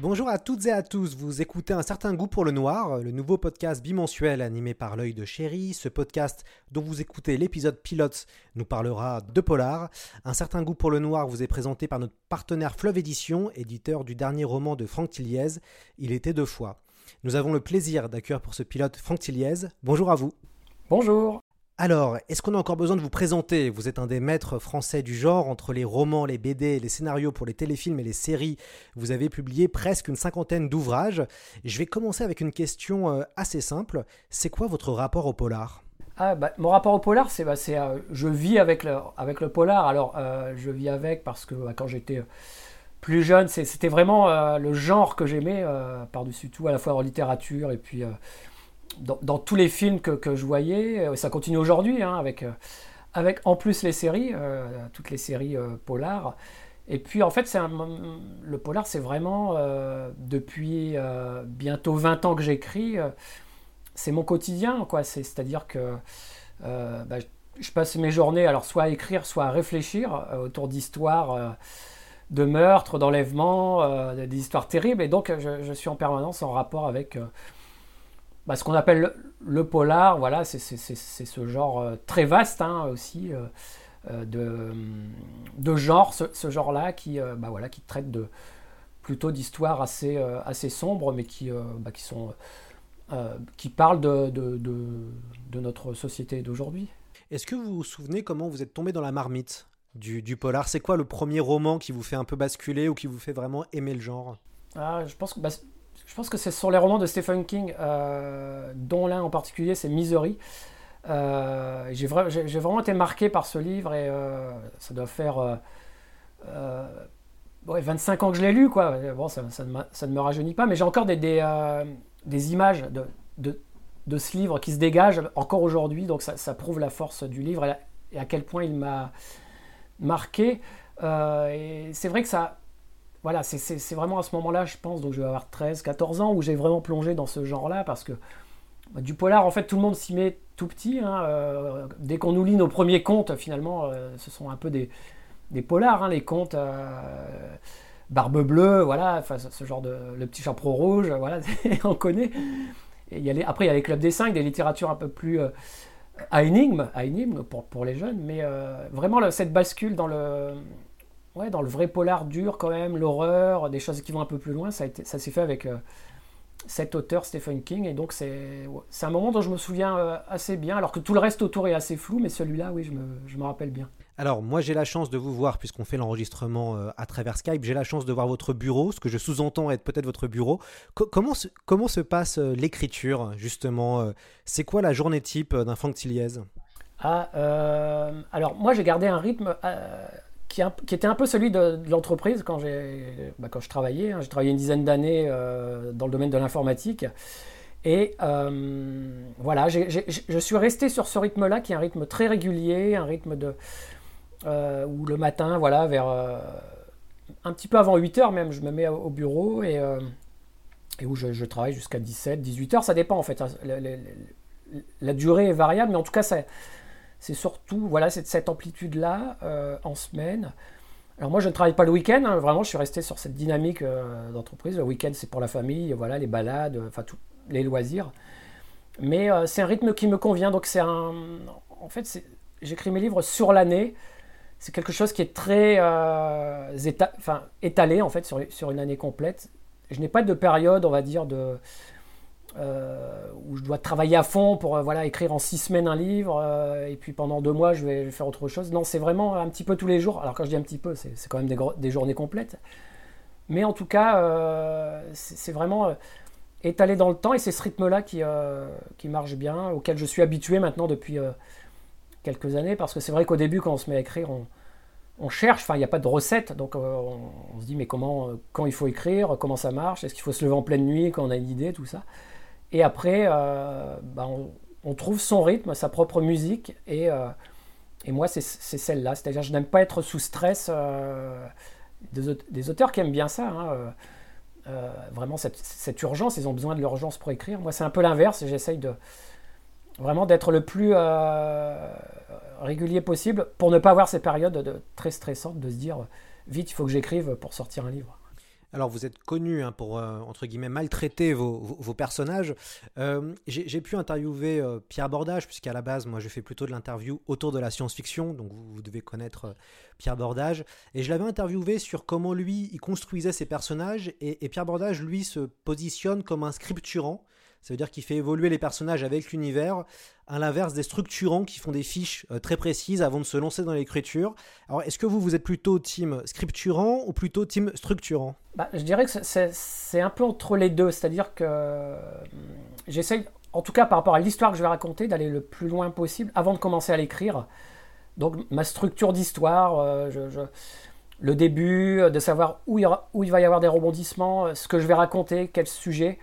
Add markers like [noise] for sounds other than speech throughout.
Bonjour à toutes et à tous, vous écoutez Un certain goût pour le noir, le nouveau podcast bimensuel animé par l'œil de chéri. Ce podcast dont vous écoutez l'épisode pilote nous parlera de polar. Un certain goût pour le noir vous est présenté par notre partenaire Fleuve Édition, éditeur du dernier roman de Franck Tilliez, Il était deux fois. Nous avons le plaisir d'accueillir pour ce pilote Franck Tilliez. Bonjour à vous. Bonjour. Alors, est-ce qu'on a encore besoin de vous présenter? Vous êtes un des maîtres français du genre, entre les romans, les BD, les scénarios pour les téléfilms et les séries. Vous avez publié presque une cinquantaine d'ouvrages. Je vais commencer avec une question euh, assez simple. C'est quoi votre rapport au polar? Ah, bah, mon rapport au polar, c'est bah, euh, je vis avec le, polar. Alors, euh, je vis avec parce que bah, quand j'étais plus jeune, c'était vraiment le genre que j'aimais par-dessus tout, à la fois en littérature et puis dans, tous les films que, je voyais, euh, ça continue aujourd'hui, hein, avec, euh, avec en plus les séries, euh, toutes les séries polars. Et puis en fait, le polar, c'est vraiment, depuis bientôt 20 ans que j'écris, c'est mon quotidien. quoi. C'est-à-dire que bah, je passe mes journées, alors soit à écrire, soit à réfléchir autour d'histoires de meurtres, d'enlèvements, des histoires terribles. Et donc, je, suis en permanence en rapport avec bah, ce qu'on appelle le, polar, voilà, c'est ce genre euh, très vaste hein, aussi euh, euh, de, de, genre, ce, genre-là qui, bah, voilà, qui traite de, plutôt d'histoires assez, assez sombres, mais qui, bah, qui, sont, qui parlent de, de, de notre société d'aujourd'hui. Est-ce que vous vous souvenez comment vous êtes tombé dans la marmite du, du polar? C'est quoi le premier roman qui vous fait un peu basculer ou qui vous fait vraiment aimer le genre? Ah, Je pense que bah, je pense que c'est sur les romans de Stephen King, euh, dont l'un en particulier, c'est Misery. Euh, j'ai, vraiment été marqué par ce livre et euh, ça doit faire 25 ans que je l'ai lu. Quoi. Bon, ça, ne me rajeunit pas, mais j'ai encore des, images de, ce livre qui se dégagent encore aujourd'hui. Donc ça, prouve la force du livre et, à quel point il m'a marqué. c'est vrai que ça, voilà, c'est vraiment à ce moment-là, je pense, donc je vais avoir 13, 14 ans, où j'ai vraiment plongé dans ce genre-là, parce que bah, du polar, en fait, tout le monde s'y met tout petit. Hein, euh, dès qu'on nous lit nos premiers contes, finalement, euh, ce sont un peu des, des polars, hein, les contes. Euh, Barbe bleue, voilà, ce genre de. Le petit chaperon rouge, voilà, [laughs] on connaît. Et y a après, il y a les clubs des cinq, des littératures un peu plus à énigme, à énigme pour, pour les jeunes, mais vraiment cette bascule dans le, ouais, dans le vrai polar dur quand même, l'horreur, des choses qui vont un peu plus loin, ça, ça s'est fait avec euh, cet auteur Stephen King, et donc c'est, c'est un moment dont je me souviens euh, assez bien, alors que tout le reste autour est assez flou, mais celui-là, oui, je me, je me rappelle bien. Alors moi j'ai la chance de vous voir puisqu'on fait l'enregistrement euh, à travers Skype, j'ai la chance de voir votre bureau, ce que je sous-entends être peut-être votre bureau. comment, se, comment se passe l'écriture justement C'est quoi la journée type d'un Franck Tilliez ah, alors moi j'ai gardé un rythme qui, était un peu celui de, l'entreprise quand, bah, quand je travaillais. Hein. J'ai travaillé une dizaine d'années euh, dans le domaine de l'informatique. Et euh, voilà, je suis resté sur ce rythme-là, qui est un rythme très régulier, un rythme de, euh, où le matin, voilà, vers un petit peu avant 8 heures même, je me mets au bureau et, et où je, travaille jusqu'à 17, 18 heures. Ça dépend en fait. La, la, durée est variable, mais en tout cas, ça, c'est surtout voilà, cette, amplitude-là euh, en semaine. Alors moi, je ne travaille pas le week-end, hein. vraiment, je suis resté sur cette dynamique euh, d'entreprise. Le week-end, c'est pour la famille, voilà, les balades, enfin, tous les loisirs. Mais euh, c'est un rythme qui me convient, donc c'est un... En fait, j'écris mes livres sur l'année. C'est quelque chose qui est très éta... enfin, étalé, en fait, sur, sur une année complète. Je n'ai pas de période, on va dire, de euh, où je dois travailler à fond pour euh, voilà, écrire en six semaines un livre, euh, et puis pendant deux mois, je vais, faire autre chose. Non, c'est vraiment un petit peu tous les jours. Alors quand je dis un petit peu, c'est quand même des, journées complètes. Mais en tout cas, c'est vraiment étalé dans le temps, et c'est ce rythme-là qui, qui marche bien, auquel je suis habitué maintenant depuis quelques années, parce que c'est vrai qu'au début, quand on se met à écrire, on, cherche, enfin il n'y a pas de recette, donc on, on, se dit mais comment, quand il faut écrire, comment ça marche, est-ce qu'il faut se lever en pleine nuit quand on a une idée, tout ça? Et après, euh, bah, on, trouve son rythme, sa propre musique. Et, euh, et moi, c'est celle-là. C'est-à-dire, je n'aime pas être sous stress. Euh, des, auteurs qui aiment bien ça. Hein, vraiment, cette, urgence, ils ont besoin de l'urgence pour écrire. Moi, c'est un peu l'inverse. J'essaye de vraiment d'être le plus régulier possible pour ne pas avoir ces périodes de, très stressantes de se dire vite, il faut que j'écrive pour sortir un livre. Alors vous êtes connu hein, pour, euh, entre guillemets, maltraiter vos, personnages. Euh, j'ai pu interviewer euh, Pierre Bordage, puisqu'à la base, moi je fais plutôt de l'interview autour de la science-fiction, donc vous, devez connaître Pierre Bordage. Et je l'avais interviewé sur comment lui, il construisait ses personnages, et, et Pierre Bordage, lui, se positionne comme un scripturant. Ça veut dire qu'il fait évoluer les personnages avec l'univers, à l'inverse des structurants qui font des fiches euh, très précises avant de se lancer dans l'écriture. Alors, est-ce que vous, vous êtes plutôt team scripturant ou plutôt team structurant? Bah, Je dirais que c'est un peu entre les deux. C'est-à-dire que euh, j'essaye, en tout cas par rapport à l'histoire que je vais raconter, d'aller le plus loin possible avant de commencer à l'écrire. Donc, ma structure d'histoire, euh, le début, de savoir où il, où il va y avoir des rebondissements, ce que je vais raconter, quel sujet.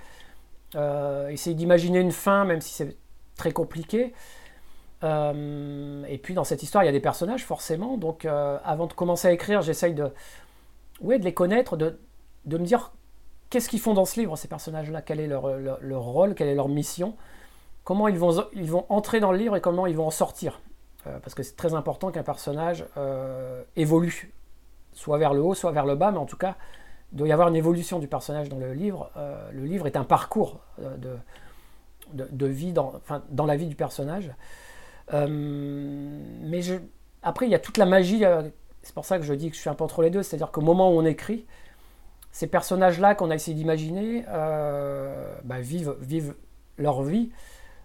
Euh, d'imaginer une fin, même si c'est très compliqué. Euh, et puis dans cette histoire, il y a des personnages forcément. Donc euh, avant de commencer à écrire, j'essaye de, ouais, de les connaître, de, me dire qu'est-ce qu'ils font dans ce livre, ces personnages-là, quel est leur, rôle, quelle est leur mission, comment ils vont, ils vont entrer dans le livre et comment ils vont en sortir. parce que c'est très important qu'un personnage évolue, soit vers le haut, soit vers le bas, mais en tout cas il doit y avoir une évolution du personnage dans le livre. Euh, le livre est un parcours euh, de, de, vie dans, dans la vie du personnage. Euh, mais après, il y a toute la magie. c'est pour ça que je dis que je suis un peu entre les deux. C'est-à-dire qu'au moment où on écrit, ces personnages-là qu'on a essayé d'imaginer bah, vivent, vivent leur vie.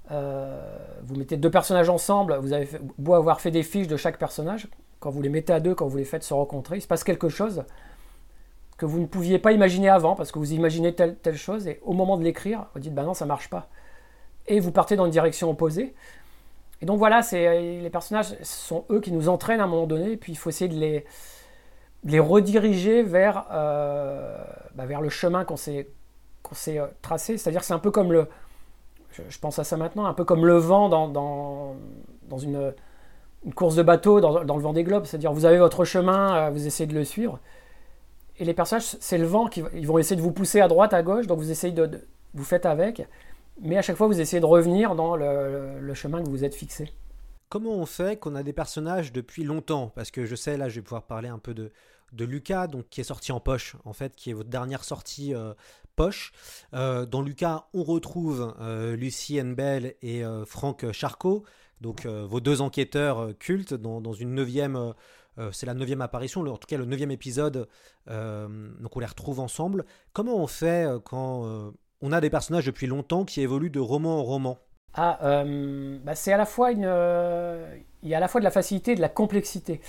vous mettez deux personnages ensemble, vous avez beau avoir fait des fiches de chaque personnage, quand vous les mettez à deux, quand vous les faites se rencontrer, il se passe quelque chose que vous ne pouviez pas imaginer avant, parce que vous imaginez telle, chose, et au moment de l'écrire, vous dites, bah non, ça marche pas. Et vous partez dans une direction opposée. Et donc voilà, c'est les personnages sont eux qui nous entraînent à un moment donné, et puis il faut essayer de les, les rediriger vers, euh, bah, vers le chemin qu'on s'est qu'on s'est euh, tracé. C'est-à-dire que c'est un peu comme le, je, pense à ça maintenant, un peu comme le vent dans, dans, dans une, une, course de bateau dans, dans, le vent des globes. C'est-à-dire vous avez votre chemin, euh, vous essayez de le suivre, et les personnages, c'est le vent qui ils vont essayer de vous pousser à droite, à gauche, donc vous essayez de, vous faites avec, mais à chaque fois vous essayez de revenir dans le, chemin que vous êtes fixé. Comment on fait qu'on a des personnages depuis longtemps? Parce que je sais, là, je vais pouvoir parler un peu de, de Lucas, donc qui est sorti en poche, en fait, qui est votre dernière sortie euh, poche. Euh, dans Lucas, on retrouve euh, Lucie Bell et Franck Charcot, donc vos deux enquêteurs cultes dans une neuvième euh, c'est la neuvième apparition, en tout cas le neuvième épisode, euh, donc on les retrouve ensemble. Comment on fait euh, quand on a des personnages depuis longtemps qui évoluent de roman en roman? Ah, bah, c'est à la fois une, il y a à la fois de la facilité et de la complexité.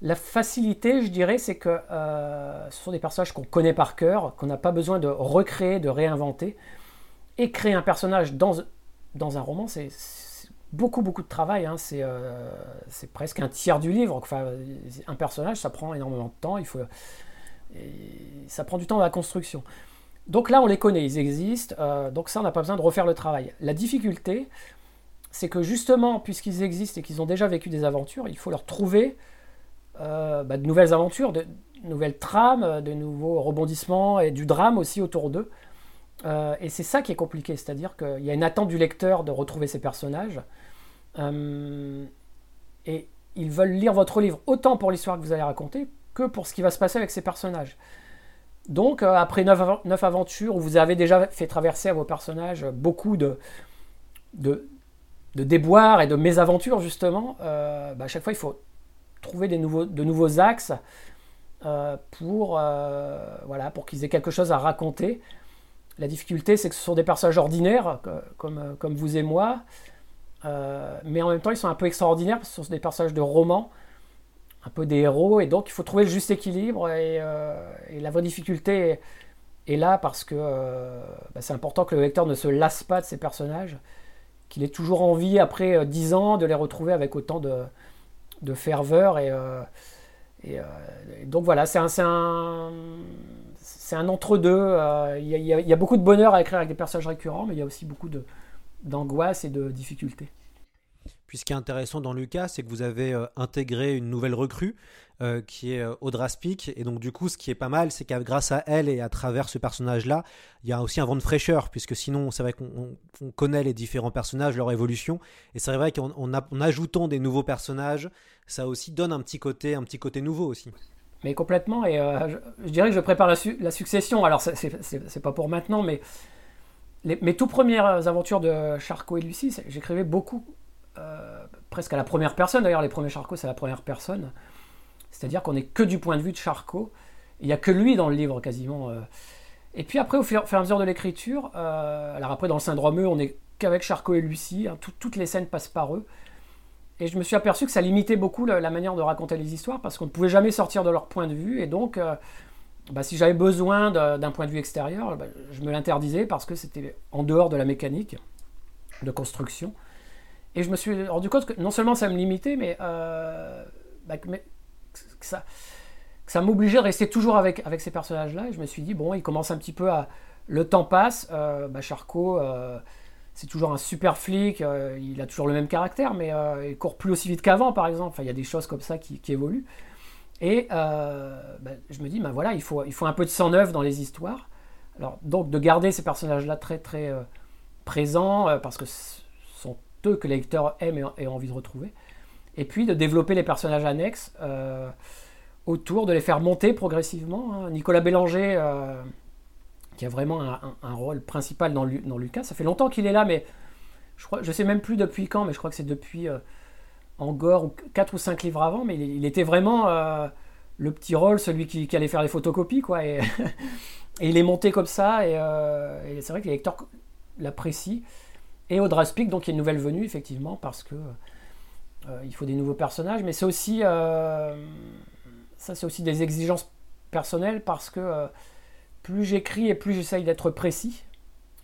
La facilité, je dirais, c'est que ce sont des personnages qu'on connaît par cœur, qu'on n'a pas besoin de recréer, de réinventer. Et créer un personnage dans, dans un roman, c'est beaucoup beaucoup de travail. Hein. Euh, c'est presque un tiers du livre. Enfin, un personnage, ça prend énormément de temps. Il faut, ça prend du temps dans la construction. Donc là, on les connaît, ils existent. Euh, donc ça, on n'a pas besoin de refaire le travail. La difficulté, c'est que justement, puisqu'ils existent et qu'ils ont déjà vécu des aventures, il faut leur trouver euh, bah, de nouvelles aventures, de, nouvelles trames, de nouveaux rebondissements et du drame aussi autour d'eux. Et c'est ça qui est compliqué, c'est-à-dire qu'il y a une attente du lecteur de retrouver ces personnages. Euh, et ils veulent lire votre livre autant pour l'histoire que vous allez raconter que pour ce qui va se passer avec ces personnages. Donc, euh, après neuf, aventures où vous avez déjà fait traverser à vos personnages beaucoup de, de, déboires et de mésaventures, justement, bah, à chaque fois, il faut trouver nouveaux, de nouveaux axes pour, voilà, pour qu'ils aient quelque chose à raconter la difficulté, c'est que ce sont des personnages ordinaires, comme, comme vous et moi, euh, mais en même temps, ils sont un peu extraordinaires parce que ce sont des personnages de romans, un peu des héros, et donc il faut trouver le juste équilibre. Et, euh, la vraie difficulté est, là parce que euh, bah, c'est important que le lecteur ne se lasse pas de ces personnages, qu'il ait toujours envie, après dix ans, de les retrouver avec autant de, de ferveur. Et, donc voilà, c'est un, entre-deux. Il y, a beaucoup de bonheur à écrire avec des personnages récurrents, mais il y a aussi beaucoup d'angoisse et de difficultés. Puis ce qui est intéressant dans Lucas, c'est que vous avez euh, intégré une nouvelle recrue euh, qui est Audra Speak. Et donc, du coup, ce qui est pas mal, c'est qu'à grâce à elle et à travers ce personnage-là, il y a aussi un vent de fraîcheur, puisque sinon, c'est vrai qu'on connaît les différents personnages, leur évolution. Et c'est vrai qu'en ajoutant des nouveaux personnages, ça aussi donne un petit côté, un petit côté nouveau aussi. mais complètement. Et je, dirais que je prépare la, succession. Alors, c'est pas pour maintenant, mais mes tout premières aventures de Charcot et Lucie, j'écrivais beaucoup, presque à la première personne. D'ailleurs, les premiers Charcot, c'est la première personne. C'est-à-dire qu'on n'est que du point de vue de Charcot. Il n'y a que lui dans le livre quasiment. Et puis après, au fur et à mesure de l'écriture, alors après dans le syndrome E, on est qu'avec Charcot et Lucie. Hein, toutes les scènes passent par eux. Et je me suis aperçu que ça limitait beaucoup la, manière de raconter les histoires parce qu'on ne pouvait jamais sortir de leur point de vue. Et donc, euh, bah, si j'avais besoin d'un point de vue extérieur, bah, je me l'interdisais parce que c'était en dehors de la mécanique de construction. Et je me suis rendu compte que non seulement ça me limitait, mais, euh, bah, que ça, m'obligeait de rester toujours avec, ces personnages-là. Et je me suis dit, bon, il commence un petit peu à. Le temps passe. Euh, Charcot c'est toujours un super flic, euh, il a toujours le même caractère, mais euh, il court plus aussi vite qu'avant, par exemple. Enfin, il y a des choses comme ça qui, évoluent. Et euh, ben, je me dis, ben voilà, il faut, il faut un peu de sang neuf dans les histoires. Alors, donc, de garder ces personnages-là très, très présents, parce que ce sont eux que les lecteurs aiment et, ont envie de retrouver. Et puis, de développer les personnages annexes autour, de les faire monter progressivement. Hein. Nicolas Bélanger qui a vraiment un, rôle principal dans, Lucas. Ça fait longtemps qu'il est là, mais je crois, je sais même plus depuis quand, mais je crois que c'est depuis euh, Angor ou 4 ou 5 livres avant, mais il, était vraiment euh, le petit rôle, celui qui, allait faire les photocopies, quoi. Et, [laughs] il est monté comme ça, euh, et, c'est vrai que les lecteurs l'apprécient. Et Audra Speak, donc il y a une nouvelle venue, effectivement, parce que il faut des nouveaux personnages, mais c'est aussi, ça aussi des exigences personnelles, parce que plus j'écris et plus j'essaye d'être précis.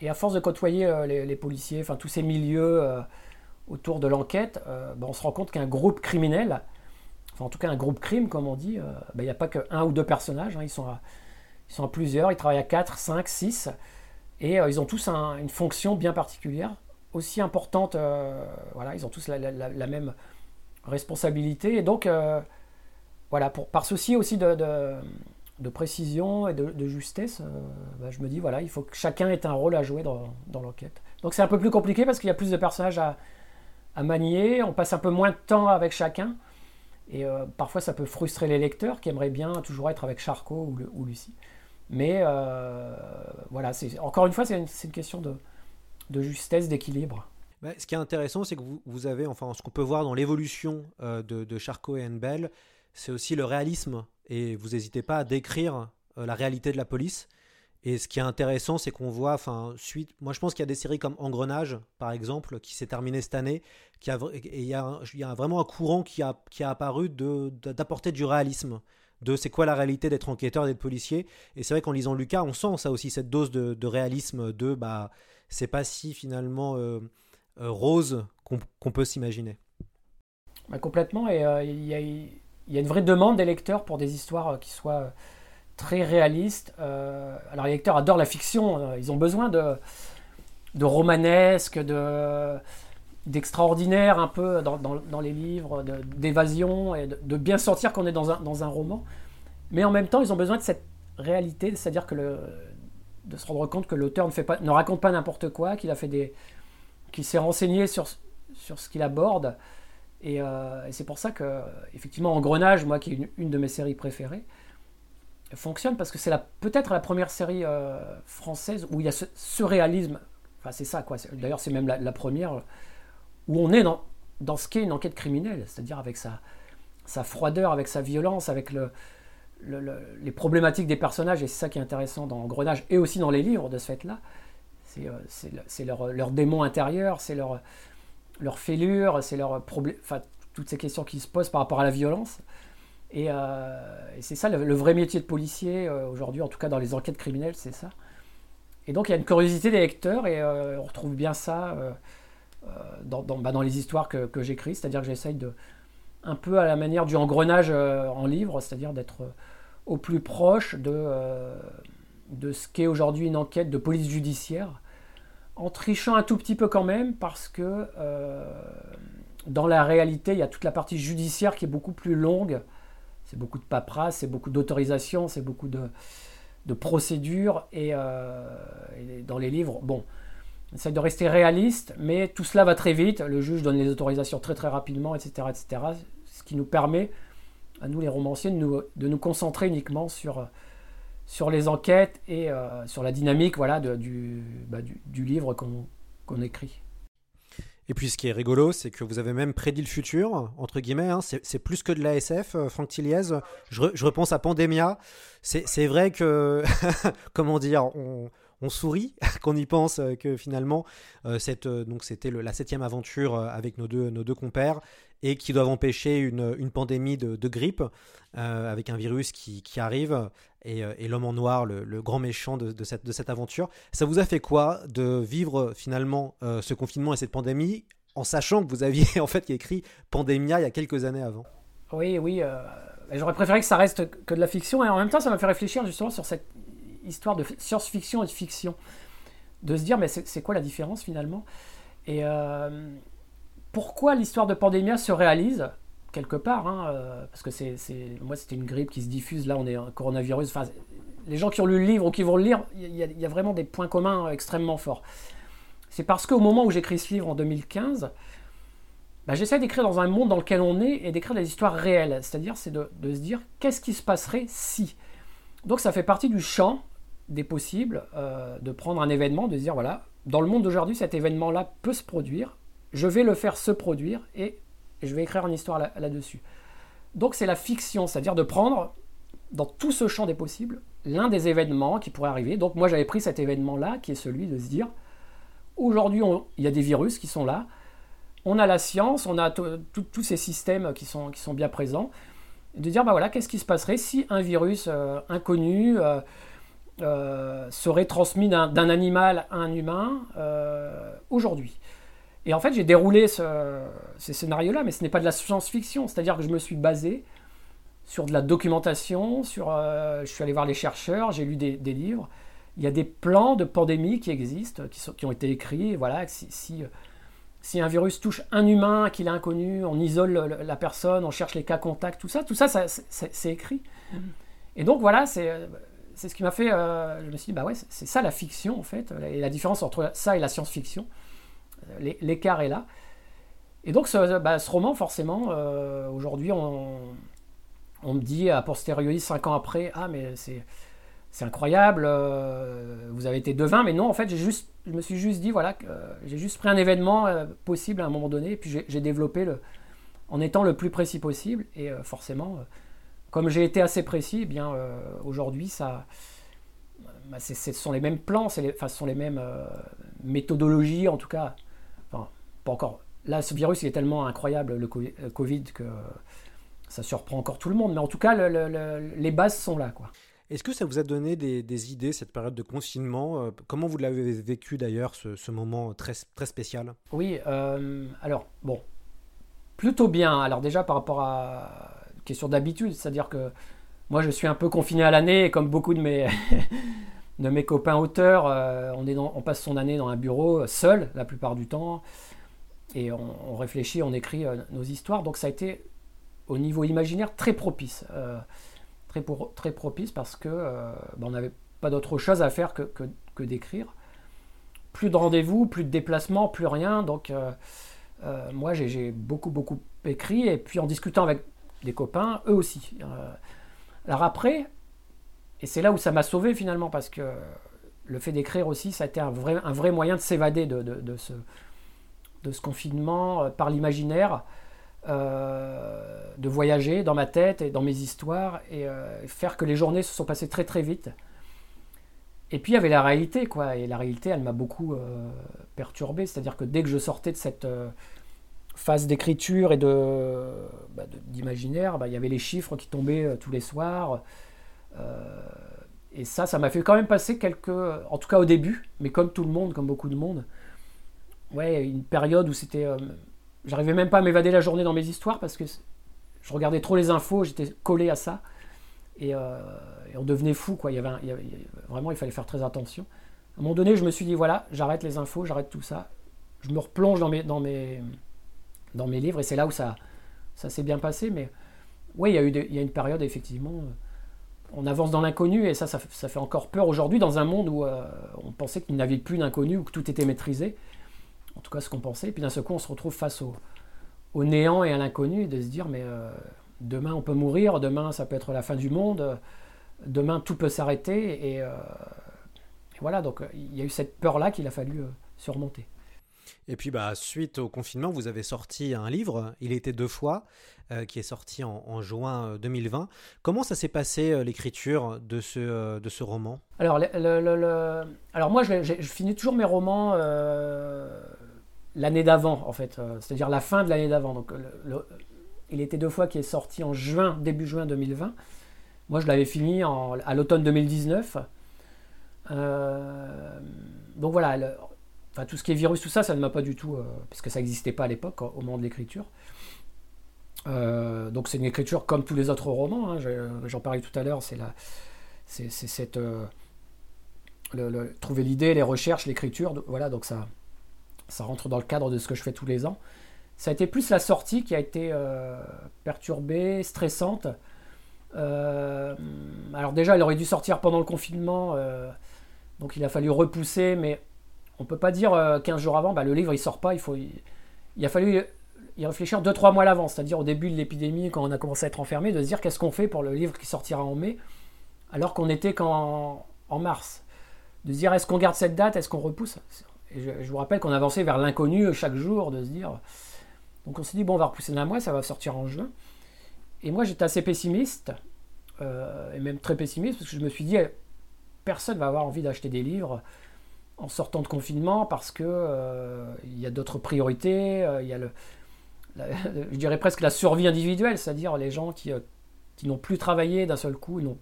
Et à force de côtoyer euh, les, policiers, enfin tous ces milieux euh, autour de l'enquête, euh, ben, on se rend compte qu'un groupe criminel, enfin en tout cas un groupe crime comme on dit, ben, il n'y a pas qu'un ou deux personnages, hein, ils, sont à, plusieurs, ils travaillent à 4, 5, 6, et ils ont tous une fonction bien particulière, aussi importante, voilà, ils ont tous la, même responsabilité, et donc voilà, pour, par souci aussi de précision et de, justesse, euh, bah, je me dis, voilà, il faut que chacun ait un rôle à jouer dans, l'enquête. Donc c'est un peu plus compliqué parce qu'il y a plus de personnages à, manier, on passe un peu moins de temps avec chacun, et euh, parfois ça peut frustrer les lecteurs qui aimeraient bien toujours être avec Charcot ou, Lucie. Mais euh, voilà, encore une fois, c'est une, question de, justesse, d'équilibre. Bah, ce qui est intéressant, c'est que vous, avez, enfin, ce qu'on peut voir dans l'évolution de, de Charcot et Anne Bell, c'est aussi le réalisme. Et vous n'hésitez pas à décrire euh, la réalité de la police. Et ce qui est intéressant, c'est qu'on voit, enfin, suite. Moi, je pense qu'il y a des séries comme Engrenage, par exemple, qui s'est terminée cette année. Qui a, et il y a, vraiment un courant qui a, qui a apparu d'apporter du réalisme de c'est quoi la réalité d'être enquêteur, d'être policier. Et c'est vrai qu'en lisant Lucas, on sent ça aussi, cette dose de, réalisme, de bah, c'est pas si finalement euh, euh, rose qu'on peut s'imaginer. Bah, complètement, et il y a il y a une vraie demande des lecteurs pour des histoires euh, qui soient euh, très réalistes. Euh, alors les lecteurs adorent la fiction, ils ont besoin de, de romanesque, de d'extraordinaire un peu dans, dans, les livres, d'évasion, et de, bien sentir qu'on est dans un, dans un roman. Mais en même temps, ils ont besoin de cette réalité, c'est-à-dire que le, de se rendre compte que l'auteur ne, fait pas, ne raconte pas n'importe quoi, qu'il a fait des, qu'il s'est renseigné sur, sur ce qu'il aborde, euh, et, c'est pour ça que, effectivement, Engrenage, moi qui est une, de mes séries préférées, fonctionne parce que c'est peut-être la première série euh, française où il y a ce, réalisme. Enfin, c'est ça, quoi. D'ailleurs, c'est même la, première où on est dans, dans ce qu'est une enquête criminelle, c'est-à-dire avec sa, sa froideur, avec sa violence, avec le, les problématiques des personnages, et c'est ça qui est intéressant dans Engrenage et aussi dans les livres de ce fait-là. C'est euh, leur, leur démon intérieur, c'est leur leur fêlure, c'est leur problème, enfin toutes ces questions qui se posent par rapport à la violence. Et, euh, c'est ça le, vrai métier de policier euh, aujourd'hui, en tout cas dans les enquêtes criminelles, c'est ça. Et donc il y a une curiosité des lecteurs et euh, on retrouve bien ça dans, bah, dans, les histoires que, j'écris, c'est-à-dire que j'essaye de, un peu à la manière du engrenage en livre, c'est-à-dire d'être au plus proche de, ce qu'est aujourd'hui une enquête de police judiciaire en trichant un tout petit peu quand même, parce que dans la réalité, il y a toute la partie judiciaire qui est beaucoup plus longue. C'est beaucoup de paperasse, c'est beaucoup d'autorisation, c'est beaucoup de, procédures. Euh, et, dans les livres, bon, on essaie de rester réaliste, mais tout cela va très vite. Le juge donne les autorisations très très rapidement, etc. etc. ce qui nous permet à nous les romanciers, de nous, de nous concentrer uniquement sur, les enquêtes et sur la dynamique voilà, bah, du, du, livre qu'on écrit. Et puis ce qui est rigolo, c'est que vous avez même prédit le futur, entre guillemets. Hein. C'est plus que de l'ASF, Franck Tilliez. Je, repense à Pandemia. C'est vrai que, [laughs] comment dire, on, on sourit [laughs] qu'on y pense euh, que finalement euh, cette, euh, donc c'était la septième aventure avec nos deux, nos deux compères et qui doivent empêcher une, une pandémie de, grippe avec un virus qui, qui arrive et, et l'homme en noir, le, grand méchant de, de, cette, de cette aventure. Ça vous a fait quoi de vivre finalement ce confinement et cette pandémie en sachant que vous aviez [laughs] en fait écrit Pandémia il y a quelques années avant? Oui, oui. J'aurais préféré que ça reste que de la fiction et en même temps ça m'a fait réfléchir justement sur cette histoire de science-fiction et de fiction. De se dire, mais c'est quoi la différence finalement? Et euh, pourquoi l'histoire de Pandémia se réalise quelque part hein, euh, Parce que c'est, moi, c'était une grippe qui se diffuse. Là, on est un coronavirus. Enfin, les gens qui ont lu le livre ou qui vont le lire, il y, a vraiment des points communs extrêmement forts. C'est parce qu'au moment où j'écris ce livre en 2015, bah, j'essaie d'écrire dans un monde dans lequel on est et d'écrire des histoires réelles. C'est-à-dire, c'est de, se dire qu'est-ce qui se passerait si? Donc, ça fait partie du champ des possibles euh, de prendre un événement, de dire voilà, dans le monde d'aujourd'hui, cet événement-là peut se produire, je vais le faire se produire et, je vais écrire une histoire là-dessus. Donc c'est la fiction, c'est-à-dire de prendre dans tout ce champ des possibles l'un des événements qui pourrait arriver. Donc moi j'avais pris cet événement-là qui est celui de se dire aujourd'hui il y a des virus qui sont là, on a la science, on a tous ces systèmes qui sont, bien présents, de dire bah voilà qu'est-ce qui se passerait si un virus euh, inconnu euh, euh, serait transmis d'un animal à un humain aujourd'hui? Et en fait, j'ai déroulé ce, ces scénarios-là, mais ce n'est pas de la science-fiction, c'est-à-dire que je me suis basé sur de la documentation, sur, euh, je suis allé voir les chercheurs, j'ai lu des, livres. Il y a des plans de pandémie qui existent, qui, sont, qui ont été écrits. Voilà, si, si, si, un virus touche un humain qu'il est inconnu, on isole la personne, on cherche les cas contacts, tout ça, tout ça, ça c'est écrit. Mmh. Et donc voilà, c'est c'est ce qui m'a fait. Euh, je me suis dit, bah ouais, c'est ça la fiction en fait. Et la différence entre ça et la science-fiction, euh, l'écart est là. Et donc ce, bah, roman, forcément, euh, aujourd'hui, on, me dit a posteriori, cinq ans après, ah mais c'est c'est incroyable, vous avez été devin, mais non, en fait, j'ai juste, je me suis juste dit, voilà, j'ai juste pris un événement possible à un moment donné, et puis j'ai développé le, en étant le plus précis possible, et forcément, comme j'ai été assez précis, eh bien euh, aujourd'hui, ça, bah, ce sont les mêmes plans, les, enfin, ce sont les mêmes euh, méthodologies, en tout cas. Enfin, pas encore. Là, ce virus, il est tellement incroyable, le Covid, que ça surprend encore tout le monde. Mais en tout cas, les bases sont là, quoi. Est-ce que ça vous a donné des, idées, cette période de confinement euh, Comment vous l'avez vécu d'ailleurs, ce, moment très, très spécial? Oui, alors, bon, plutôt bien. Alors déjà, par rapport à, question d'habitude, c'est-à-dire que moi je suis un peu confiné à l'année, comme beaucoup de mes, de mes copains auteurs, euh, on, passe son année dans un bureau seul la plupart du temps, et on, réfléchit, on écrit euh, nos histoires, donc ça a été au niveau imaginaire très propice, euh, très, propice parce que ben, on n'avait pas d'autre chose à faire que, que, d'écrire. Plus de rendez-vous, plus de déplacements, plus rien, donc moi j'ai beaucoup beaucoup écrit, et puis en discutant avec des copains, eux aussi. Euh, alors après, et c'est là où ça m'a sauvé finalement, parce que le fait d'écrire aussi, ça a été un vrai, un vrai moyen de s'évader de, de, ce, de ce confinement euh, par l'imaginaire, euh, de voyager dans ma tête et dans mes histoires, et faire que les journées se sont passées très très vite. Et puis il y avait la réalité, quoi, et la réalité, elle m'a beaucoup perturbé, c'est-à-dire que dès que je sortais de cette phase d'écriture et bah, d'imaginaire, bah, il y avait les chiffres qui tombaient euh, tous les soirs. Euh, et ça, ça m'a fait quand même passer quelques, en tout cas au début, mais comme tout le monde, comme beaucoup de monde, ouais, une période où c'était, euh, j'arrivais même pas à m'évader la journée dans mes histoires parce que je regardais trop les infos, j'étais collé à ça et, on devenait fou quoi. Il y, avait, vraiment, il fallait faire très attention. À un moment donné, je me suis dit voilà, j'arrête les infos, j'arrête tout ça, je me replonge dans mes, dans mes dans mes livres, et c'est là où ça, ça s'est bien passé. Mais oui, il y, a eu il y a une période, effectivement, euh, on avance dans l'inconnu, et ça, ça, fait encore peur aujourd'hui dans un monde où euh, on pensait qu'il n'y avait plus d'inconnu, ou que tout était maîtrisé. En tout cas, ce qu'on pensait. Puis d'un seul coup, on se retrouve face au, néant et à l'inconnu, de se dire, mais euh, demain on peut mourir, demain ça peut être la fin du monde, demain tout peut s'arrêter. Et, voilà, donc il y a eu cette peur-là qu'il a fallu surmonter. Et puis, bah, suite au confinement, vous avez sorti un livre, Il était deux fois, euh, qui est sorti en, juin 2020. Euh, Comment ça s'est passé euh, l'écriture de ce, de ce roman? Alors, Alors, moi, je, finis toujours mes romans l'année d'avant, en fait, c'est-à-dire la fin de l'année d'avant. Donc, Il était deux fois qui est sorti en juin, début juin 2020. Moi, je l'avais fini à l'automne 2019. donc voilà, Enfin, tout ce qui est virus, tout ça, ça ne m'a pas du tout, euh, puisque ça n'existait pas à l'époque, au moment de l'écriture. Euh, donc c'est une écriture comme tous les autres romans. Hein, j'en parlais tout à l'heure. C'est la, c'est, cette, euh, trouver l'idée, les recherches, l'écriture. Voilà, donc ça, ça rentre dans le cadre de ce que je fais tous les ans. Ça a été plus la sortie qui a été perturbée, stressante. alors déjà, elle aurait dû sortir pendant le confinement, donc il a fallu repousser, mais on peut pas dire 15 euh, jours avant, bah, le livre il sort pas, il, faut, il, a fallu y réfléchir 2-3 mois à c'est-à-dire au début de l'épidémie, quand on a commencé à être enfermé, de se dire qu'est-ce qu'on fait pour le livre qui sortira en mai, alors qu'on était qu'en en mars. De se dire est-ce qu'on garde cette date, est-ce qu'on repousse? Je, vous rappelle qu'on avançait vers l'inconnu chaque jour, de se dire. Donc on s'est dit bon, on va repousser d'un mois, ça va sortir en juin. Et moi j'étais assez pessimiste, euh, et même très pessimiste, parce que je me suis dit personne va avoir envie d'acheter des livres en sortant de confinement parce que euh, il y a d'autres priorités, euh, il y a le, [laughs] je dirais presque la survie individuelle, c'est-à-dire les gens qui, euh, qui n'ont plus travaillé d'un seul coup, ils n'ont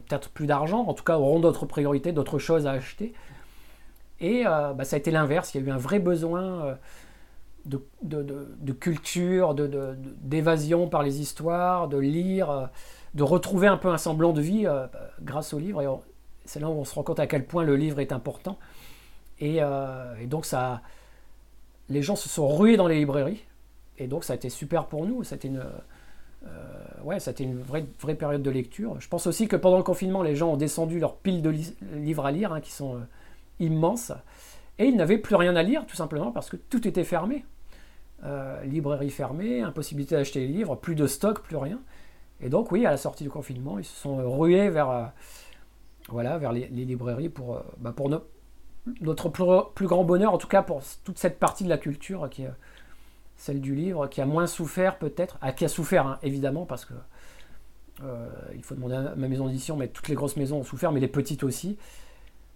peut-être plus d'argent, en tout cas auront d'autres priorités, d'autres choses à acheter. Et bah, ça a été l'inverse, il y a eu un vrai besoin de, de, de, culture, d'évasion par les histoires, de lire, de retrouver un peu un semblant de vie grâce au livre. Et c'est là où on se rend compte à quel point le livre est important. Euh, et, donc, ça, les gens se sont rués dans les librairies. Et donc, ça a été super pour nous. C'était une, euh, ouais, c'était une vraie, vraie période de lecture. Je pense aussi que pendant le confinement, les gens ont descendu leurs piles de livres à lire, hein, qui sont euh, immenses. Et ils n'avaient plus rien à lire, tout simplement parce que tout était fermé. librairie fermée, impossibilité d'acheter les livres, plus de stock, plus rien. Et donc, oui, à la sortie du confinement, ils se sont rués vers, voilà, vers les, librairies pour, bah, pour, ne, notre plus, grand bonheur, en tout cas pour toute cette partie de la culture qui est celle du livre, qui a moins souffert peut-être, ah, qui a souffert hein, évidemment parce que euh, il faut demander à ma maison d'édition, mais toutes les grosses maisons ont souffert, mais les petites aussi.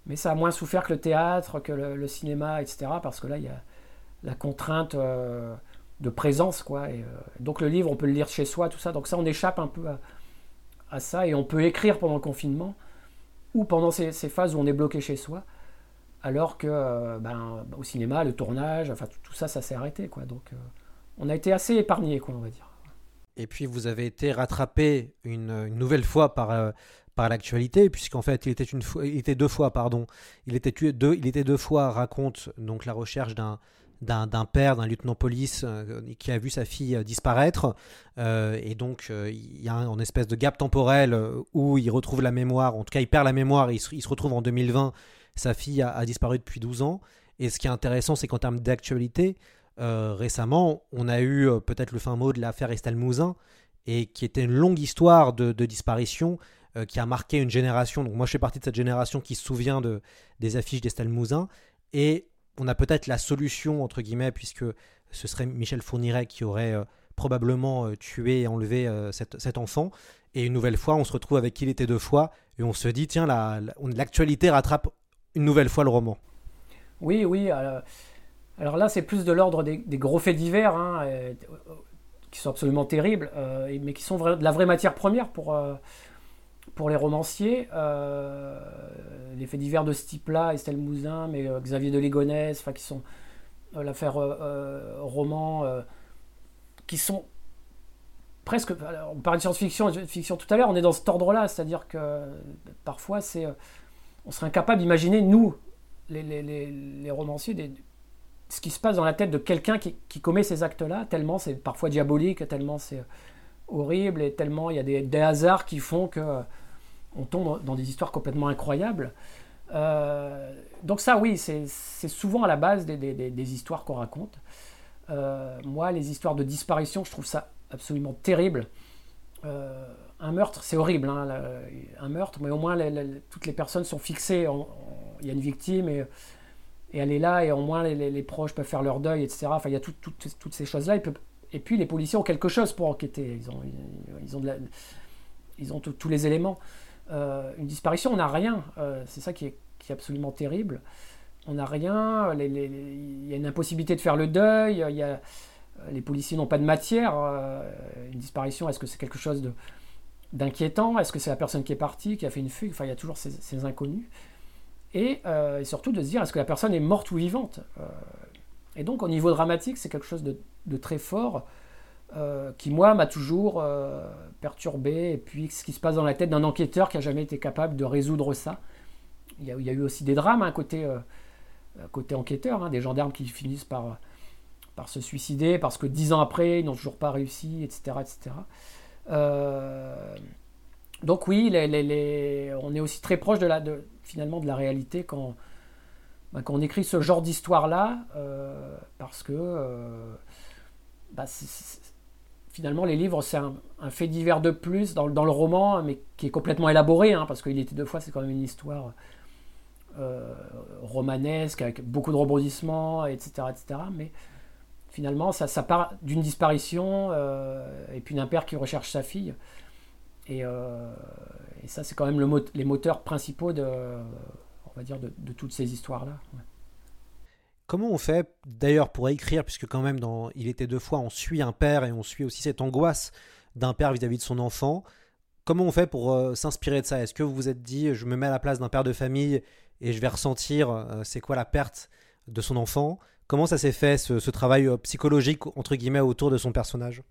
Mais ça a moins souffert que le théâtre, que le, cinéma, etc. Parce que là, il y a la contrainte euh, de présence, quoi. Euh, donc le livre, on peut le lire chez soi, tout ça. Donc ça, on échappe un peu à, ça et on peut écrire pendant le confinement ou pendant ces phases où on est bloqué chez soi alors que euh, ben, au cinéma, le tournage, enfin tout, ça, ça s'est arrêté. Quoi. Donc euh, on a été assez épargné, on va dire. Et puis vous avez été rattrapé une, nouvelle fois par, euh, par l'actualité, puisqu'en fait il était, une fois, il était deux fois, pardon, il était, deux, il était deux fois, raconte donc la recherche d'un d'un père, d'un lieutenant-police qui a vu sa fille disparaître. et donc, il y a un, espèce de gap temporel où il retrouve la mémoire, en tout cas, il perd la mémoire, il se retrouve en 2020 sa fille a, disparu depuis 12 ans. Et ce qui est intéressant, c'est qu'en termes d'actualité, euh, récemment, on a eu euh, peut-être le fin mot de l'affaire Estelle Mouzin, et qui était une longue histoire de, disparition euh, qui a marqué une génération. Donc moi, je fais partie de cette génération qui se souvient de, des affiches d'Estelle Mouzin. Et on a peut-être la solution, entre guillemets, puisque ce serait Michel Fourniret qui aurait probablement tué et enlevé cet, enfant. Et une nouvelle fois, on se retrouve avec qui il était deux fois, et on se dit, tiens, l'actualité rattrape une nouvelle fois le roman. Oui, oui. Alors, là, c'est plus de l'ordre des, gros faits divers, hein, qui sont absolument terribles, euh, mais qui sont de la vraie matière première pour, euh, pour les romanciers. Euh, les faits divers de ce type-là, Estelle Mouzin, mais Xavier de Ligonnès, qui sont l'affaire roman, qui sont presque. on parlait de science-fiction fiction tout à l'heure, on est dans cet ordre-là, c'est-à-dire que parfois c'est on serait incapable d'imaginer, nous, les, romanciers, ce qui se passe dans la tête de quelqu'un qui, commet ces actes-là, tellement c'est parfois diabolique, tellement c'est horrible, et tellement il y a des, hasards qui font que euh, on tombe dans des histoires complètement incroyables. Euh, donc ça, oui, c'est souvent à la base des, histoires qu'on raconte. Euh, moi, les histoires de disparition, je trouve ça absolument terrible. Un meurtre, c'est horrible, hein, un meurtre, mais au moins toutes les personnes sont fixées. Il y a une victime et, elle est là, et au moins les, proches peuvent faire leur deuil, etc. Enfin, il y a toutes ces choses-là. Et puis les policiers ont quelque chose pour enquêter. Ils ont, tous les éléments. Euh, une disparition, on n'a rien. Euh, c'est ça qui est, absolument terrible. On n'a rien. Il y a une impossibilité de faire le deuil. Les policiers n'ont pas de matière. Euh, une disparition, est-ce que c'est quelque chose de, d'inquiétant Est-ce que c'est la personne qui est partie, qui a fait une fugue? Il y a toujours ces, inconnus. Et, surtout de se dire, est-ce que la personne est morte ou vivante? Et donc, au niveau dramatique, c'est quelque chose de, très fort. qui moi m'a toujours perturbé, et puis ce qui se passe dans la tête d'un enquêteur qui n'a jamais été capable de résoudre ça. Il y a, eu aussi des drames hein, côté, euh, côté enquêteur, hein, des gendarmes qui finissent par, par se suicider parce que dix ans après, ils n'ont toujours pas réussi, etc. etc. Euh, donc oui, on est aussi très proche de la, finalement de la réalité quand, bah, quand on écrit ce genre d'histoire-là, euh, parce que bah, finalement, les livres, c'est un, fait divers de plus dans, le roman, mais qui est complètement élaboré, hein, parce qu'il était deux fois, c'est quand même une histoire euh, romanesque, avec beaucoup de rebondissements, etc. etc. finalement, ça, part d'une disparition, euh, et puis d'un père qui recherche sa fille. Et, euh, ça, c'est quand même le les moteurs principaux de, on va dire, de, toutes ces histoires-là. Comment on fait d'ailleurs pour écrire, puisque quand même dans Il était deux fois, on suit un père et on suit aussi cette angoisse d'un père vis-à-vis de son enfant. Comment on fait pour euh, s'inspirer de ça? Est-ce que vous vous êtes dit, je me mets à la place d'un père de famille et je vais ressentir c'est quoi la perte de son enfant? Comment ça s'est fait, ce, travail euh, psychologique, entre guillemets, autour de son personnage?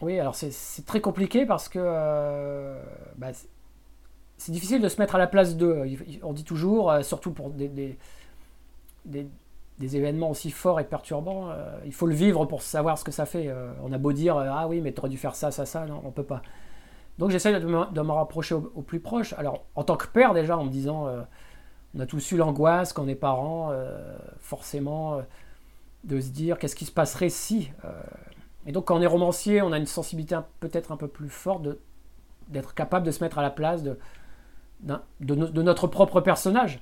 Oui, alors c'est très compliqué parce que bah, c'est difficile de se mettre à la place d'eux. On dit toujours, surtout pour des, des événements aussi forts et perturbants, euh, il faut le vivre pour savoir ce que ça fait. Euh, on a beau dire euh, ah oui mais tu aurais dû faire ça, ça, ça, non, on peut pas. Donc j'essaie de me, rapprocher au, plus proche. Alors en tant que père déjà en me disant on a tous eu l'angoisse quand on est parent, forcément de se dire qu'est-ce qui se passerait si. et donc quand on est romancier, on a une sensibilité peut-être un peu plus forte d'être capable de se mettre à la place de, de notre propre personnage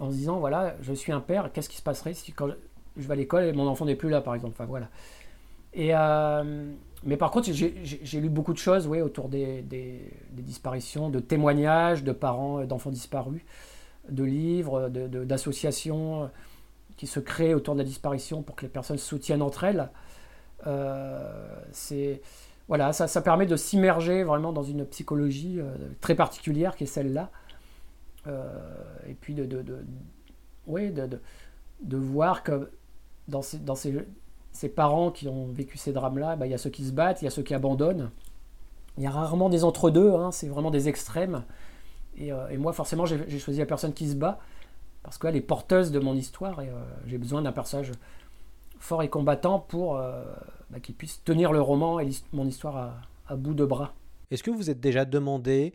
en se disant voilà, je suis un père, qu'est-ce qui se passerait si quand je vais à l'école et mon enfant n'est plus là, par exemple. Enfin voilà. Et euh, mais par contre, j'ai lu beaucoup de choses ouais, autour des, disparitions, de témoignages de parents euh, d'enfants disparus, de livres, d'associations de, qui se créent autour de la disparition pour que les personnes se soutiennent entre elles. Euh, voilà, ça, ça, permet de s'immerger vraiment dans une psychologie très particulière qui est celle-là. Euh, et puis de, de, de de, de, voir que dans ces, dans ces, ces parents qui ont vécu ces drames-là, bah, il y a ceux qui se battent, il y a ceux qui abandonnent. Il y a rarement des entre-deux, hein, c'est vraiment des extrêmes. Et, euh, et moi, forcément, j'ai choisi la personne qui se bat parce qu'elle est porteuse de mon histoire et euh, j'ai besoin d'un personnage fort et combattant pour bah, qu'il puisse tenir le roman et mon histoire à, bout de bras. Est-ce que vous êtes déjà demandé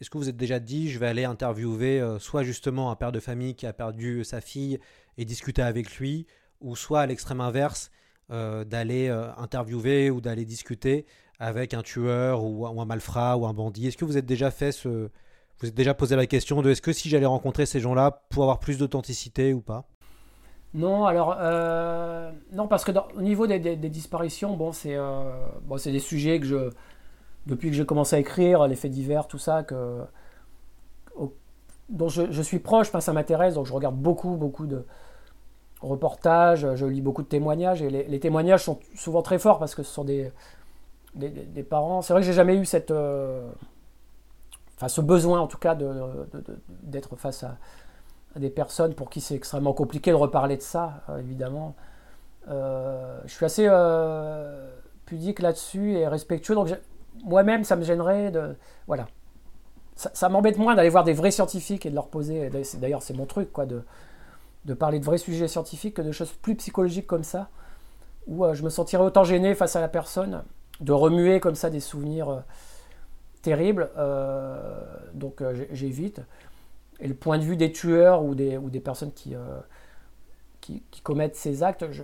est-ce que vous êtes déjà dit, je vais aller interviewer euh, soit justement un père de famille qui a perdu sa fille et discuter avec lui, ou soit à l'extrême inverse, euh, d'aller euh, interviewer ou d'aller discuter avec un tueur ou, un malfrat ou un bandit? Est-ce que vous êtes déjà fait ce, vous êtes déjà posé la question de est-ce que si j'allais rencontrer ces gens-là pour avoir plus d'authenticité ou pas? Non, alors non parce que au niveau des, disparitions, bon c'est bon, c'est des sujets que je depuis que j'ai commencé à écrire, les faits divers, tout ça, que, dont je, suis proche, ça m'intéresse, donc je regarde beaucoup, beaucoup de reportages, je lis beaucoup de témoignages, et les, témoignages sont souvent très forts parce que ce sont des, des, parents. C'est vrai que j'ai jamais eu cette, euh, enfin, ce besoin, en tout cas, d'être face à, des personnes pour qui c'est extrêmement compliqué de reparler de ça, euh, évidemment. Euh, je suis assez pudique là-dessus et respectueux, donc moi-même, ça me gênerait de. Voilà. Ça, m'embête moins d'aller voir des vrais scientifiques et de leur poser. D'ailleurs, c'est mon truc, quoi, de, de parler de vrais sujets scientifiques que de choses plus psychologiques comme ça, où euh, je me sentirais autant gêné face à la personne, de remuer comme ça des souvenirs euh, terribles. Euh, donc, j'évite. Et le point de vue des tueurs ou des, ou des personnes qui, qui, qui, commettent ces actes, je,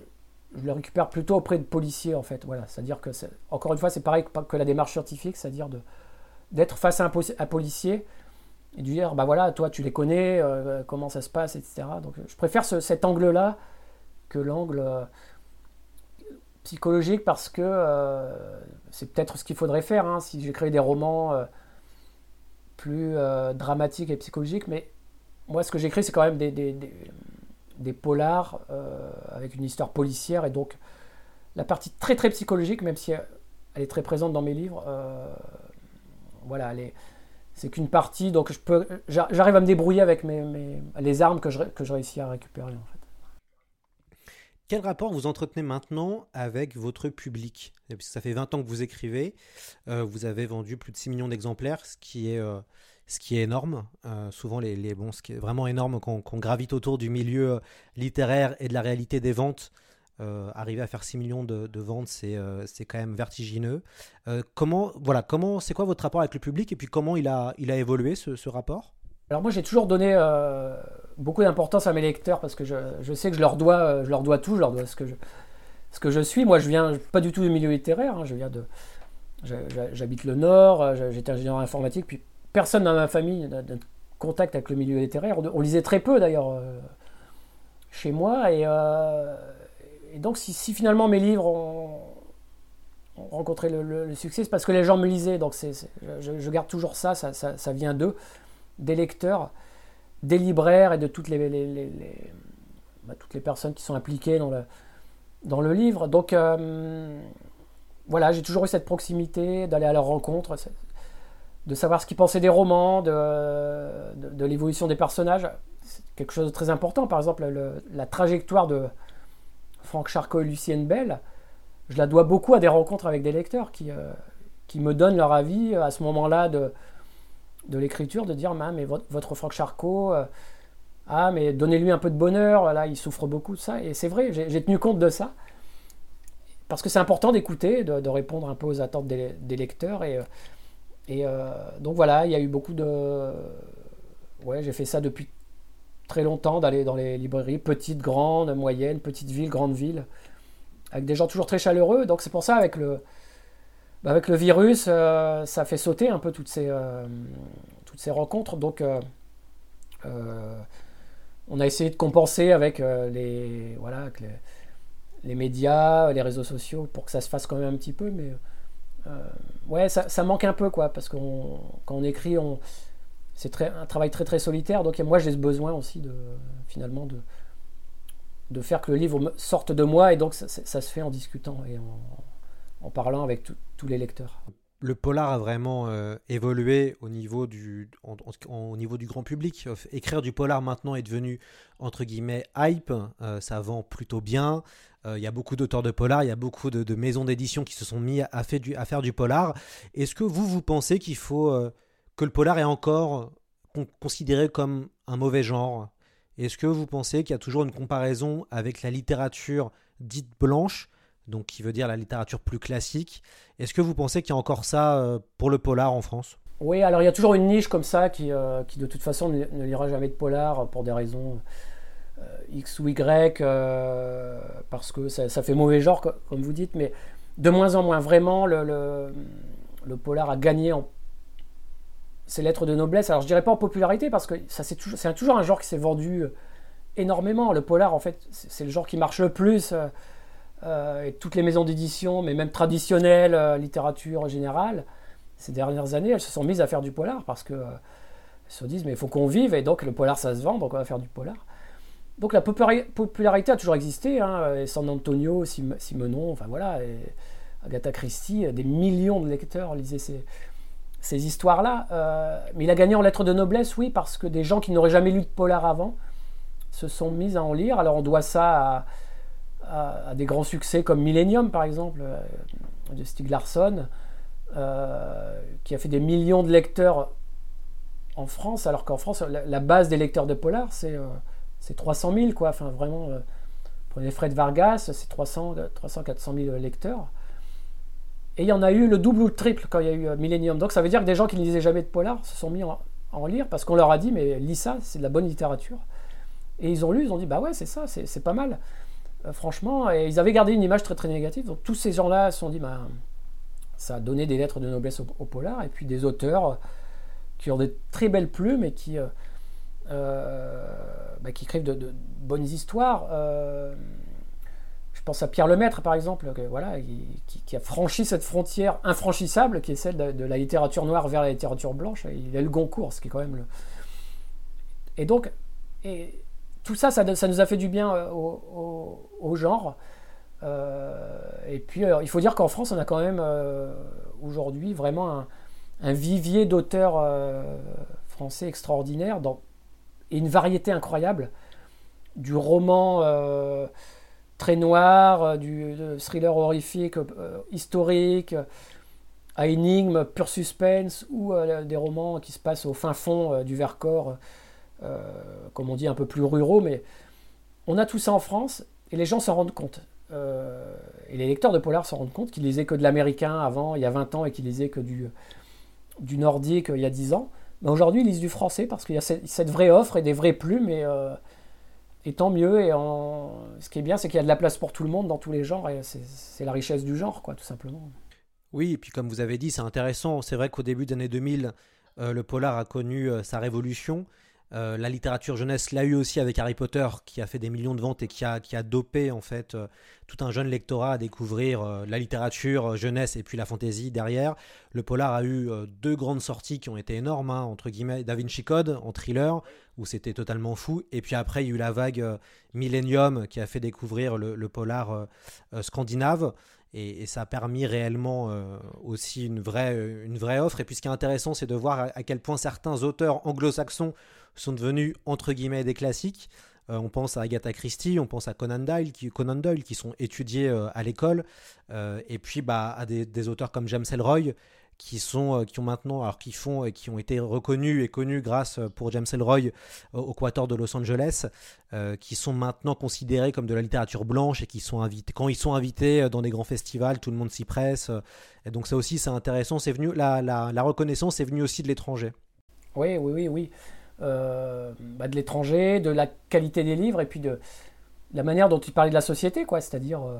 je récupère plutôt auprès de policiers en fait. Voilà, c'est-à-dire que encore une fois, c'est pareil que la démarche scientifique, c'est-à-dire d'être face à un, policier et de dire bah voilà, toi tu les connais, euh, comment ça se passe, etc. Donc je préfère cet angle-là que l'angle euh, psychologique parce que euh, c'est peut-être ce qu'il faudrait faire hein, si j'ai créé des romans plus dramatiques et psychologiques, mais moi ce que j'écris c'est quand même des polars euh, avec une histoire policière et donc la partie très très psychologique, même si elle est très présente dans mes livres, euh, voilà, c'est qu'une partie, donc je peux, j'arrive à me débrouiller avec les armes que je, que je réussis à récupérer. Quel rapport vous entretenez maintenant avec votre public? Que ça fait 20 ans que vous écrivez, euh, vous avez vendu plus de 6 millions d'exemplaires, ce qui est ce qui est énorme. Euh, souvent, les, les, bon, ce qui est vraiment énorme quand on gravite autour du milieu euh, littéraire et de la réalité des ventes. Euh, arriver à faire 6 millions de, ventes, c'est c'est quand même vertigineux. comment, voilà, comment, c'est quoi votre rapport avec le public et puis comment il a, il a évolué ce, ce rapport? Alors moi, j'ai toujours donné beaucoup d'importance à mes lecteurs parce que je, sais que je leur dois, je leur dois tout, je leur dois ce que je, ce que je suis. Moi, je viens pas du tout du milieu littéraire. Hein, je viens de, j'habite le Nord. J'étais ingénieur informatique, puis personne dans ma famille n'a de contact avec le milieu littéraire. On lisait très peu d'ailleurs euh, chez moi. Et, euh, donc si, finalement mes livres ont, rencontré le, succès, c'est parce que les gens me lisaient. Donc je, garde toujours ça, ça, vient d'eux, des lecteurs, des libraires et de toutes les, bah, toutes les personnes qui sont impliquées dans le, dans le livre. Donc euh, voilà, j'ai toujours eu cette proximité d'aller à leur rencontre de savoir ce qu'ils pensaient des romans, de, de, l'évolution des personnages. C'est quelque chose de très important. Par exemple, la trajectoire de Franck Charcot et Lucienne Bell, je la dois beaucoup à des rencontres avec des lecteurs qui, euh, qui me donnent leur avis à ce moment-là de, de l'écriture, de dire mais votre, Franck Charcot, euh, ah, mais donnez-lui un peu de bonheur, là, il souffre beaucoup de ça. Et c'est vrai, j'ai tenu compte de ça. Parce que c'est important d'écouter, de, répondre un peu aux attentes des, lecteurs. Et. Euh, et euh, donc voilà, il y a eu beaucoup de. Ouais, j'ai fait ça depuis très longtemps, d'aller dans les librairies, petites, grandes, moyennes, petites villes, grandes villes, avec des gens toujours très chaleureux. Donc c'est pour ça, avec le, bah, avec le virus, euh, ça fait sauter un peu toutes ces, euh, toutes ces rencontres. Donc on a essayé de compenser avec, les, voilà, les, médias, les réseaux sociaux, pour que ça se fasse quand même un petit peu. Mais euh, ouais, ça, manque un peu, quoi, parce que quand on écrit, on, c'est un travail très très solitaire. Donc moi, j'ai ce besoin aussi de finalement de, de faire que le livre sorte de moi, et donc ça, se fait en discutant et en, parlant avec tous les lecteurs. Le polar a vraiment euh, évolué au niveau, du, grand public. Écrire du polar maintenant est devenu, entre guillemets, hype. Euh, ça vend plutôt bien. Euh, il y a beaucoup d'auteurs de polar, il y a beaucoup de, maisons d'édition qui se sont mis à, faire du polar. Est-ce que vous, vous pensez qu'il faut euh, que le polar est encore considéré comme un mauvais genre? Est-ce que vous pensez qu'il y a toujours une comparaison avec la littérature dite blanche, donc qui veut dire la littérature plus classique Est-ce que vous pensez qu'il y a encore ça euh, pour le polar en France? Oui, alors il y a toujours une niche comme ça qui, qui de toute façon ne, lira jamais de polar pour des raisons euh, X ou Y, euh, parce que ça, fait mauvais genre, comme vous dites, mais de moins en moins, vraiment, le, le, polar a gagné en ses lettres de noblesse. Alors je dirais pas en popularité, parce que c'est toujours, toujours un genre qui s'est vendu euh, énormément. Le polar, en fait, c'est le genre qui marche le plus. Et toutes les maisons d'édition, mais même traditionnelles, littérature générale, ces dernières années, elles se sont mises à faire du polar parce que se disent mais il faut qu'on vive et donc le polar ça se vend, donc on va faire du polar. Donc la popularité a toujours existé. Hein, San Antonio, Simenon, enfin voilà, Agatha Christie, des millions de lecteurs lisaient ces, histoires-là. Euh, mais il a gagné en lettres de noblesse, oui, parce que des gens qui n'auraient jamais lu de polar avant se sont mis à en lire. Alors on doit ça à, des grands succès comme Millennium, par exemple, euh, de Stieg Larsson, euh, qui a fait des millions de lecteurs en France, alors qu'en France, la, base des lecteurs de polar, c'est c'est 300 000, quoi. Enfin, vraiment, euh, prenez Fred Vargas, c'est 300, 300, 400 000 lecteurs. Et il y en a eu le double ou le triple quand il y a eu euh, Millennium. Donc ça veut dire que des gens qui ne lisaient jamais de polar se sont mis à en lire parce qu'on leur a dit, mais lis ça, c'est de la bonne littérature. Et ils ont lu, ils ont dit, bah ouais, c'est ça, c'est pas mal. Franchement, et ils avaient gardé une image très très négative. Donc tous ces gens-là se sont dit, bah, ça a donné des lettres de noblesse au, polar, et puis des auteurs qui ont des très belles plumes et qui, bah, qui écrivent de, bonnes histoires pense à Pierre Lemaître, par exemple, qui, a franchi cette frontière infranchissable qui est celle de, la littérature noire vers la littérature blanche. Il a le Goncourt, ce qui est quand même le. Et donc, tout ça, ça, nous a fait du bien euh, au, genre. Euh, et puis, euh, il faut dire qu'en France, on a quand même aujourd'hui vraiment un, vivier d'auteurs français extraordinaires et une variété incroyable du roman très noir, euh, du thriller horrifique, euh, historique, à énigme, pur suspense, ou euh, des romans qui se passent au fin fond du Vercors, comme on dit, un peu plus ruraux, mais on a tout ça en France, et les gens s'en rendent compte. et les lecteurs de Polar s'en rendent compte qu'ils lisaient que de l'américain avant, il y a 20 ans, et qu'ils lisaient que du, nordique il y a 10 ans. Mais aujourd'hui, ils lisent du français parce qu'il y a cette, vraie offre et des vraies plumes, et tant mieux. Et ce qui est bien, c'est qu'il y a de la place pour tout le monde dans tous les genres. Et c'est la richesse du genre, quoi, tout simplement. Oui, et puis comme vous avez dit, c'est intéressant. C'est vrai qu'au début des années 2000, euh, le polar a connu euh, sa révolution. Euh, la littérature jeunesse l'a eu aussi avec Harry Potter, qui a fait des millions de ventes et qui a, qui a dopé en fait euh, tout un jeune lectorat à découvrir euh, la littérature jeunesse et puis la fantaisie derrière. Le polar a eu deux grandes sorties qui ont été énormes, hein, entre guillemets, Da Vinci Code en thriller, où c'était totalement fou, et puis après il y a eu la vague Millennium qui a fait découvrir le, polar scandinave. Et, ça a permis réellement aussi une vraie, une vraie offre. Et puis ce qui est intéressant, c'est de voir à quel point certains auteurs anglo-saxons sont devenus entre guillemets des classiques. Euh, on pense à Agatha Christie, on pense à Conan Doyle, qui, sont étudiés euh, à l'école, euh, et puis bah, à des, auteurs comme James Ellroy, qui sont, qui ont maintenant, alors qui font, qui ont été reconnus et connus grâce pour James Ellroy au Quator de Los Angeles, qui sont maintenant considérés comme de la littérature blanche et qui sont invités, quand ils sont invités dans des grands festivals, tout le monde s'y presse. et donc ça aussi, c'est intéressant. C'est venu, la, la, la reconnaissance est venue aussi de l'étranger. Oui, oui, oui, oui. Euh, bah, de l'étranger, de la qualité des livres et puis de, la manière dont tu parlais de la société, quoi. C'est-à-dire, euh,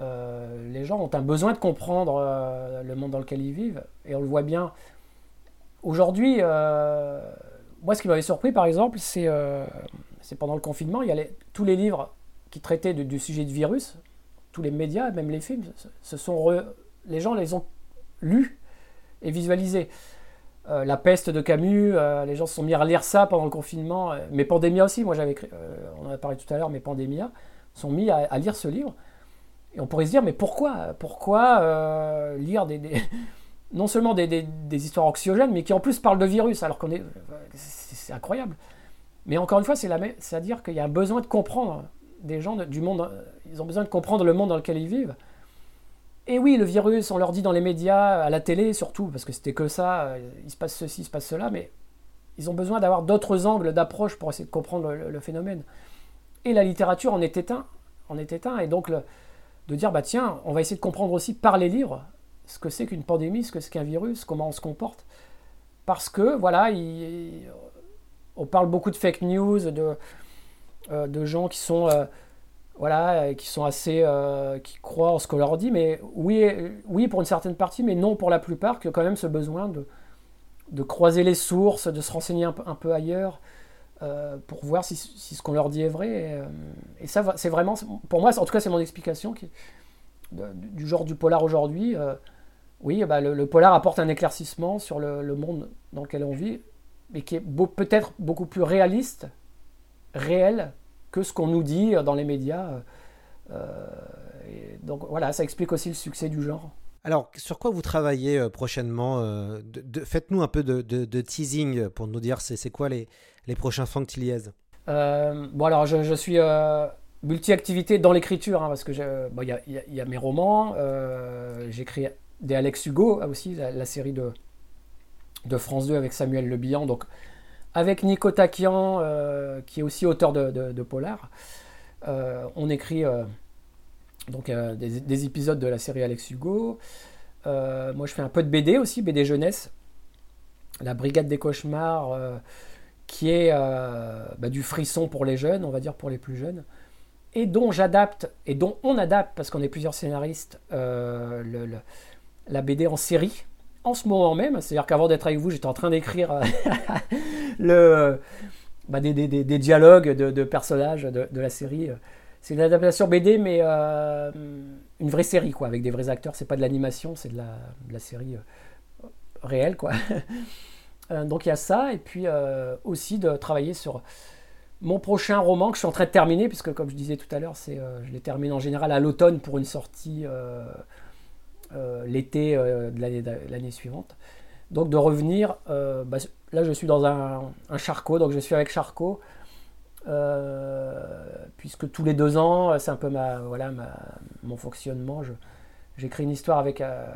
euh, les gens ont un besoin de comprendre le monde dans lequel ils vivent et on le voit bien. Aujourd'hui, moi, ce qui m'avait surpris, par exemple, c'est pendant le confinement, il y a tous les livres qui traitaient du sujet de virus, tous les médias, même les films, ce sont les gens les ont lus et visualisés. Euh, la peste de Camus, euh, les gens se sont mis à lire ça pendant le confinement, euh, mais Pandémia aussi, moi j'avais on en a parlé tout à l'heure, mais Pandémia, sont mis à, lire ce livre. Et on pourrait se dire, mais pourquoi Pourquoi lire des, [laughs] non seulement des, histoires anxiogènes, mais qui en plus parlent de virus, alors qu'on est. C'est incroyable. Mais encore une fois, c'est à dire qu'il y a un besoin de comprendre des gens du monde, ils ont besoin de comprendre le monde dans lequel ils vivent. Et oui, le virus, on leur dit dans les médias, à la télé surtout, parce que c'était que ça, euh, il se passe ceci, il se passe cela, mais ils ont besoin d'avoir d'autres angles d'approche pour essayer de comprendre le, phénomène. Et la littérature en est éteint, en et donc de dire, bah tiens, on va essayer de comprendre aussi par les livres ce que c'est qu'une pandémie, ce que c'est qu'un virus, comment on se comporte. Parce que, voilà, on parle beaucoup de fake news, de, euh, de gens qui sont... Euh, voilà, euh, qui sont assez, euh, qui croient en ce qu'on leur dit, mais oui, oui pour une certaine partie, mais non pour la plupart, qui ont quand même ce besoin de, de croiser les sources, de se renseigner un un peu ailleurs, euh, pour voir si, si ce qu'on leur dit est vrai. Et, ça, c'est vraiment, pour moi, en tout cas, c'est mon explication qui, du genre du polar aujourd'hui. oui, bah, le, polar apporte un éclaircissement sur le, monde dans lequel on vit, mais qui est peut-être beaucoup plus réaliste, réel que ce qu'on nous dit dans les médias. Euh, donc voilà, ça explique aussi le succès du genre. Alors, sur quoi vous travaillez euh, prochainement euh, Faites-nous un peu de, teasing pour nous dire c'est quoi les, les prochains Franck Tilliez Bon, alors je, suis multi-activité dans l'écriture, hein, parce que il y, a mes romans, j'écris des Alex Hugo aussi, la, série de, de France 2 avec Samuel Le Bihan, donc avec Nico Takian, euh, qui est aussi auteur de, Polar. Euh, on écrit euh, donc, des, épisodes de la série Alex Hugo. moi, je fais un peu de BD aussi, BD jeunesse. La Brigade des Cauchemars, qui est bah, du frisson pour les jeunes, on va dire pour les plus jeunes. et dont j'adapte, et dont on adapte, parce qu'on est plusieurs scénaristes, la BD en série en ce moment même. C'est-à-dire qu'avant d'être avec vous, j'étais en train d'écrire [laughs] le, bah, des, dialogues de, personnages de, la série. C'est une adaptation BD, mais euh, une vraie série, quoi, avec des vrais acteurs. C'est pas de l'animation, c'est de la, série euh, réelle, quoi. [laughs] Euh, donc il y a ça, et puis aussi de travailler sur mon prochain roman que je suis en train de terminer, puisque comme je disais tout à l'heure, c'est, je les termine en général à l'automne pour une sortie l'été de l'année suivante. Donc de revenir, bah, là je suis dans un, un, Charcot, donc je suis avec Charcot. Euh, puisque tous les deux ans, c'est un peu ma, voilà, mon fonctionnement. J'écris une histoire avec euh,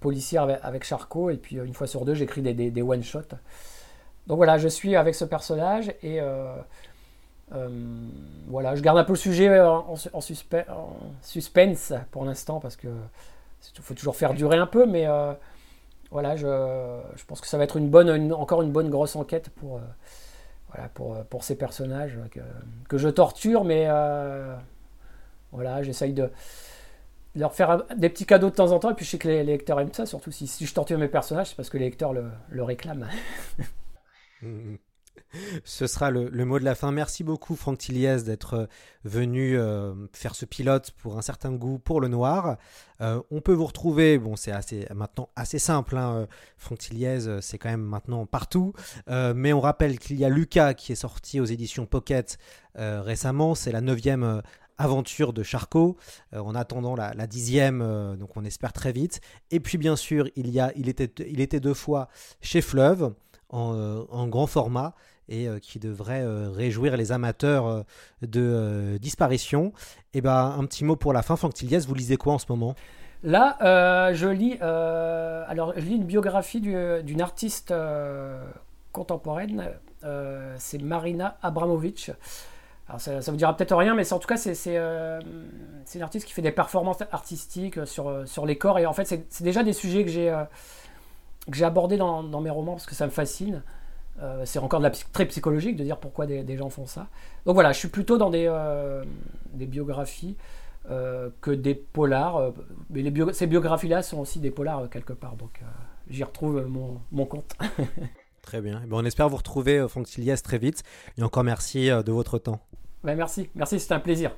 policière avec, Charcot, et puis euh, une fois sur deux, j'écris des, one-shots. Donc voilà, je suis avec ce personnage, et voilà, je garde un peu le sujet en, suspense pour l'instant, parce que faut toujours faire durer un peu, mais voilà, je, je, pense que ça va être une bonne, encore une bonne grosse enquête pour voilà, pour, euh, pour ces personnages que, que je torture, mais euh, voilà, j'essaye de leur faire des petits cadeaux de temps en temps, et puis je sais que les, lecteurs aiment ça, surtout si, si je torture mes personnages, c'est parce que les lecteurs le, le réclament. [laughs] Ce sera le, mot de la fin. Merci beaucoup Franck Tilliez d'être euh, venu euh, faire ce pilote pour un certain goût pour le noir. Euh, on peut vous retrouver, bon c'est assez, maintenant assez simple, hein, Franck Tilliez c'est quand même maintenant partout, mais on rappelle qu'il y a Lucas qui est sorti aux éditions Pocket récemment, c'est la neuvième aventure de Charcot, en attendant la, dixième, donc on espère très vite. Et puis bien sûr, il, y a, il, était, il était deux fois chez Fleuve. en, grand format et euh, qui devrait euh, réjouir les amateurs euh, de disparition. Et eh ben un petit mot pour la fin, Franck Tilliès, vous lisez quoi en ce moment? Là, je lis alors je lis une biographie d'une artiste contemporaine. c'est Marina Abramovic. Alors ça, ça vous dira peut-être rien, mais en tout cas, c'est une artiste qui fait des performances artistiques sur, sur les corps. Et en fait, c'est déjà des sujets que j'ai abordés dans, mes romans parce que ça me fascine. Euh, c'est encore de la très psychologique de dire pourquoi des, gens font ça. Donc voilà, je suis plutôt dans des, euh, des biographies euh, que des polars. mais les ces biographies-là sont aussi des polars quelque part. Donc j'y retrouve mon, mon compte. [laughs] très bien. Bon, on espère vous retrouver, Franck Silias, très vite. Et encore merci de votre temps. Ben merci, merci, c'était un plaisir.